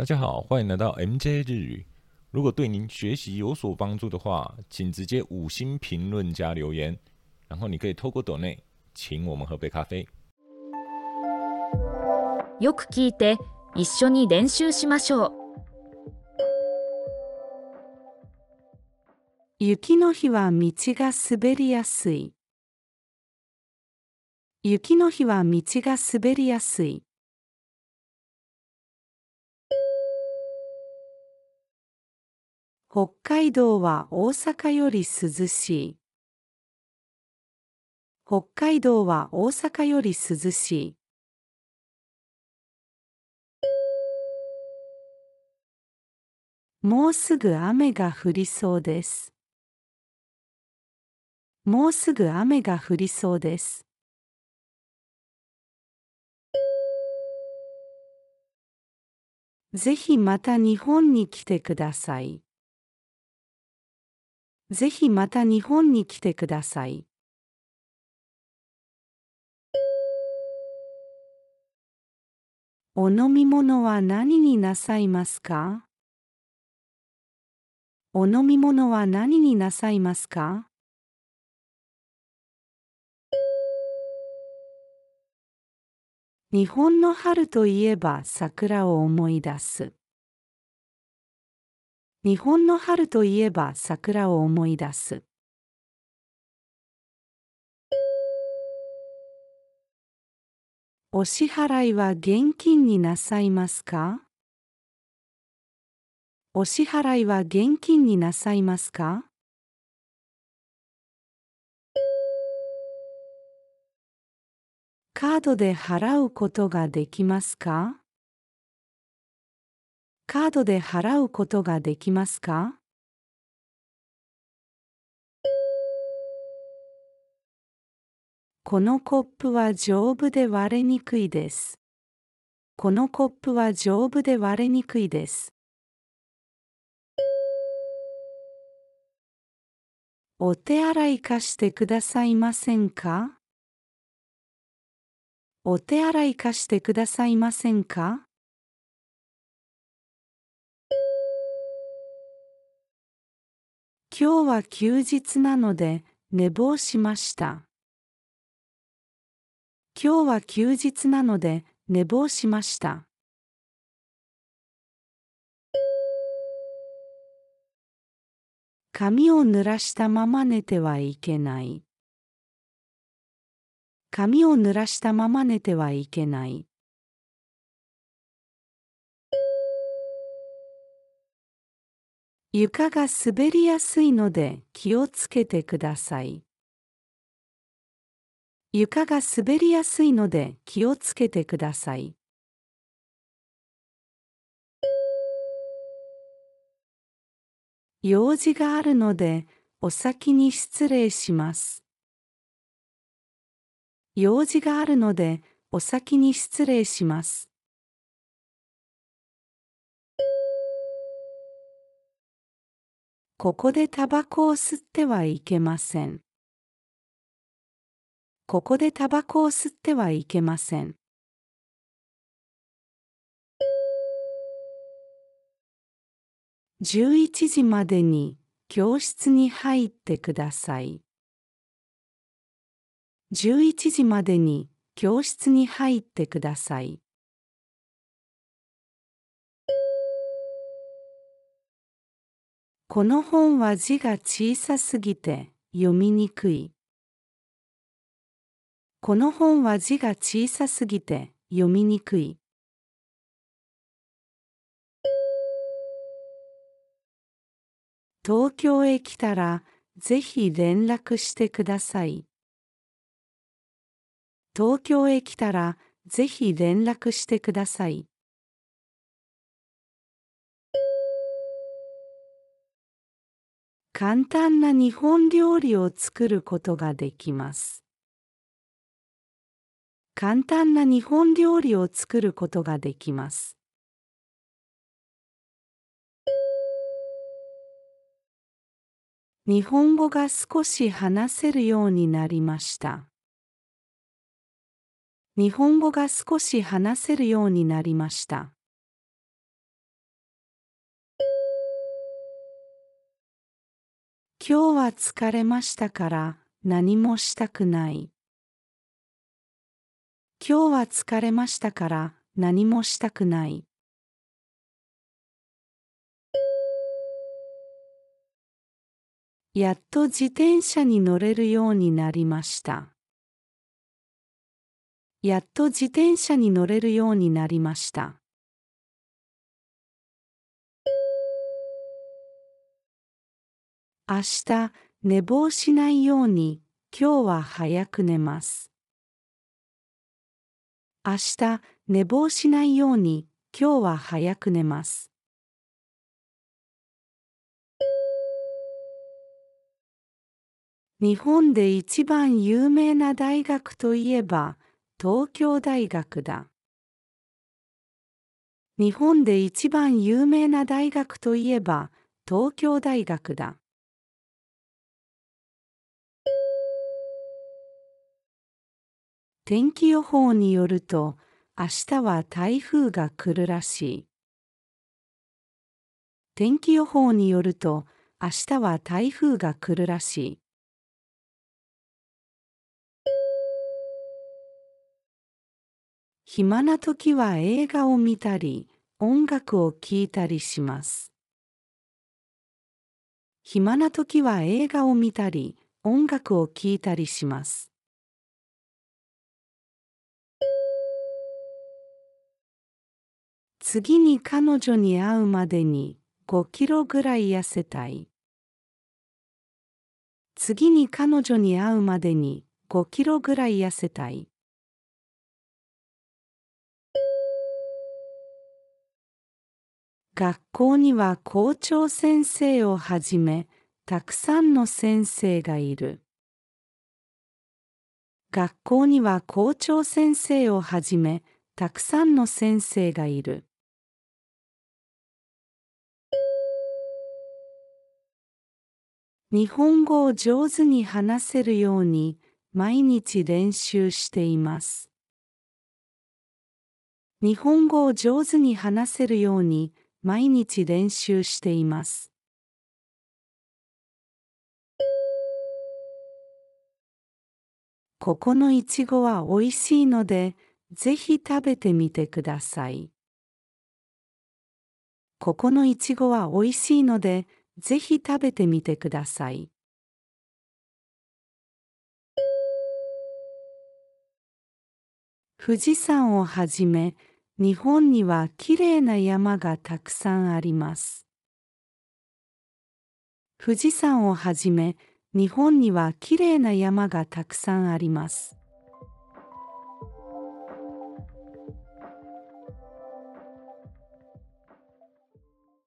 大家好，欢迎来到 MJ 日语。如果对您学习有所帮助的话，请直接五星评论加留言，然后你可以透过抖内请我们喝杯咖啡。よく聞いて一緒に練習しましょう雪の日は道が滑りやすい。雪の日は道が滑りやすい。北海道は大阪より涼しい。北海道は大阪より涼しい。もうすぐ雨が降りそうです。もうすぐ雨が降りそうです。ぜひまた日本に来てください。ぜひまた日本に来てください。お飲み物は何になさいますか？お飲み物は何になさいますか？日本の春といえば桜を思い出す。日本の春といえば桜を思い出す。お支払いは現金になさいますか？お支払いは現金になさいますか？カードで払うことができますか？カードで払うことができますか？このコップは丈夫で割れにくいです。このコップは丈夫で割れにくいです。お手洗い貸してくださいませんか？お手洗い貸してくださいませんか？今日は休日なので寝坊しました。今日は休日なので寝坊しました。髪を濡らしたまま寝てはいけない。髪を濡らしたまま寝てはいけない。床が滑りやすいので気をつけてください。床が滑りやすいので気をつけてください。用事があるのでお先に失礼します。用事があるのでお先に失礼します。ここでタバコを吸ってはいけません。ここでタバコを吸ってはいけません。11時までに教室に入ってください。11時までに教室に入ってください。この本は字が小さすぎて読みにくい。この本は字が小さすぎて読みにくい。東京へ来たらぜひ連絡してください。東京へ来たらぜひ連絡してください。簡単な日本料理を作ることができます。簡単な日本料理を作ることができます。日本語が少し話せるようになりました。日本語が少し話せるようになりました。今日は疲れましたから何もしたくない。今日は疲れましたから何もしたくない。やっと自転車に乗れるようになりました。やっと自転車に乗れるようになりました。明日寝坊しないように今日は早く寝ます。明日寝坊しないように今日は早く寝ます。日本で一番有名な大学といえば東京大学だ。日本で一番有名な大学といえば東京大学だ。天気予報によると明日は台風が来るらしい。天気予報によると明日は台風が来るらしい。暇な時は映画を見たり音楽を聴いたりします。暇な時は映画を見たり音楽を聴いたりします。次に彼女に会うまでに5キロぐらい痩せたい。次に彼女に会うまでに5キロぐらい痩せたい。学校には校長先生をはじめたくさんの先生がいる。学校には校長先生をはじめたくさんの先生がいる。日本語を上手に話せるように毎日練習しています。日本語を上手に話せるように毎日練習しています。ここのいちごはおいしいので、ぜひ食べてみてください。ここのいちごはおいしいので、ぜひ食べてみてください。富士山をはじめ、日本にはきれいな山がたくさんあります。富士山をはじめ、日本にはきれいな山がたくさんあります。